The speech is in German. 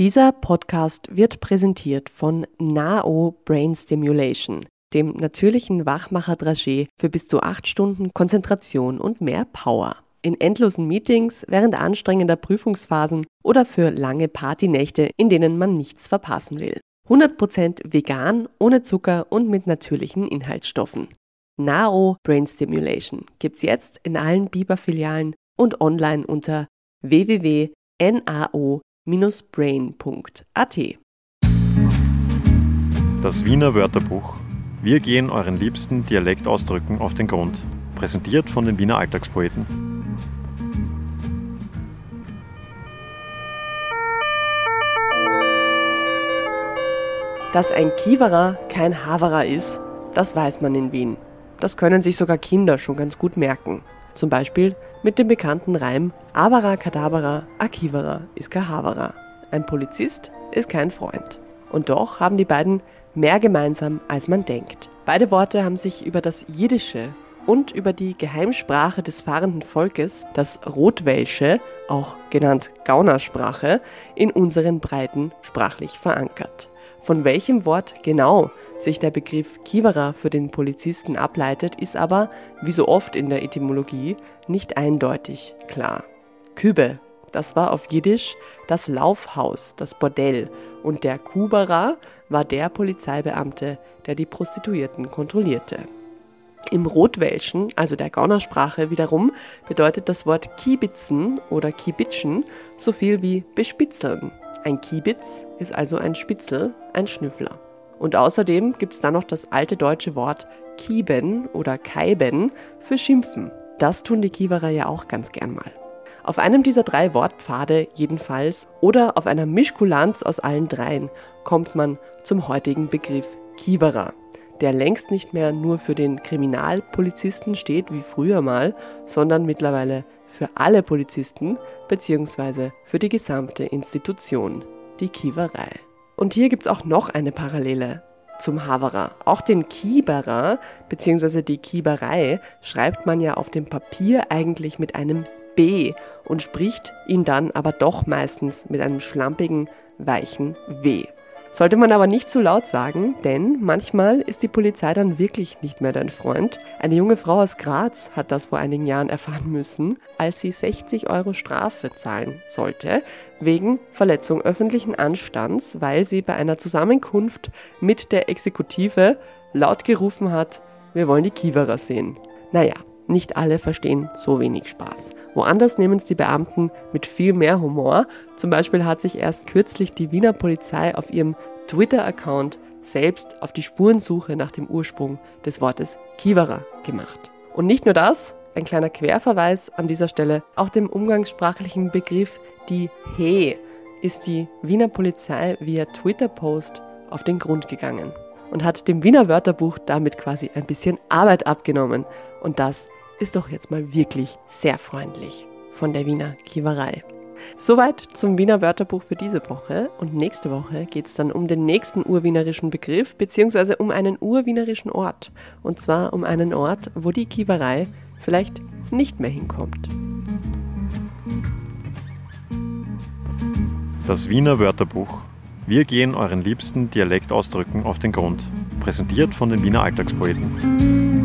Dieser Podcast wird präsentiert von NAO Brain Stimulation, dem natürlichen Wachmacher-Dragé für bis zu acht Stunden Konzentration und mehr Power. In endlosen Meetings, während anstrengender Prüfungsphasen oder für lange Partynächte, in denen man nichts verpassen will. 100% vegan, ohne Zucker und mit natürlichen Inhaltsstoffen. NAO Brain Stimulation gibt's jetzt in allen Biber-Filialen und online unter www.nao-brain.at. Das Wiener Wörterbuch. Wir gehen euren liebsten Dialektausdrücken auf den Grund. Präsentiert von den Wiener Alltagspoeten. Dass ein Kiewerer kein Haverer ist, das weiß man in Wien. Das können sich sogar Kinder schon ganz gut merken. Zum Beispiel mit dem bekannten Reim Abara Kadabara Akivara Haverer. Ein Polizist ist kein Freund. Und doch haben die beiden mehr gemeinsam, als man denkt. Beide Worte haben sich über das Jiddische und über die Geheimsprache des fahrenden Volkes, das Rotwelsche, auch genannt Gaunersprache, in unseren Breiten sprachlich verankert. Von welchem Wort genau sich der Begriff Kivera für den Polizisten ableitet, ist aber, wie so oft in der Etymologie, nicht eindeutig klar. Kübe, das war auf Jiddisch das Laufhaus, das Bordell, und der Kubera war der Polizeibeamte, der die Prostituierten kontrollierte. Im Rotwelschen, also der Gaunersprache wiederum, bedeutet das Wort Kibitzen oder Kibitschen so viel wie bespitzeln. Ein Kiebitz ist also ein Spitzel, ein Schnüffler. Und außerdem gibt es dann noch das alte deutsche Wort Kieben oder Kaiben für Schimpfen. Das tun die Kiewerer ja auch ganz gern mal. Auf einem dieser drei Wortpfade jedenfalls oder auf einer Mischkulanz aus allen dreien kommt man zum heutigen Begriff Kiewerer, der längst nicht mehr nur für den Kriminalpolizisten steht wie früher mal, sondern mittlerweile für alle Polizisten bzw. für die gesamte Institution, die Kiewerei. Und hier gibt es auch noch eine Parallele zum Haverer. Auch den Kieberer bzw. die Kieberei schreibt man ja auf dem Papier eigentlich mit einem B und spricht ihn dann aber doch meistens mit einem schlampigen, weichen W. Sollte man aber nicht zu laut sagen, denn manchmal ist die Polizei dann wirklich nicht mehr dein Freund. Eine junge Frau aus Graz hat das vor einigen Jahren erfahren müssen, als sie 60 Euro Strafe zahlen sollte, wegen Verletzung öffentlichen Anstands, weil sie bei einer Zusammenkunft mit der Exekutive laut gerufen hat, wir wollen die Kiewerer sehen. Naja, nicht alle verstehen so wenig Spaß. Woanders nehmen es die Beamten mit viel mehr Humor. Zum Beispiel hat sich erst kürzlich die Wiener Polizei auf ihrem Twitter-Account selbst auf die Spurensuche nach dem Ursprung des Wortes Kiewerer gemacht. Und nicht nur das, ein kleiner Querverweis an dieser Stelle, auch dem umgangssprachlichen Begriff die He ist die Wiener Polizei via Twitter-Post auf den Grund gegangen und hat dem Wiener Wörterbuch damit quasi ein bisschen Arbeit abgenommen. Und das ist doch jetzt mal wirklich sehr freundlich von der Wiener Kiewerei. Soweit zum Wiener Wörterbuch für diese Woche. Und nächste Woche geht es dann um den nächsten urwienerischen Begriff, beziehungsweise um einen urwienerischen Ort. Und zwar um einen Ort, wo die Kiewerei vielleicht nicht mehr hinkommt. Das Wiener Wörterbuch. Wir gehen euren liebsten Dialektausdrücken auf den Grund. Präsentiert von den Wiener Alltagspoeten.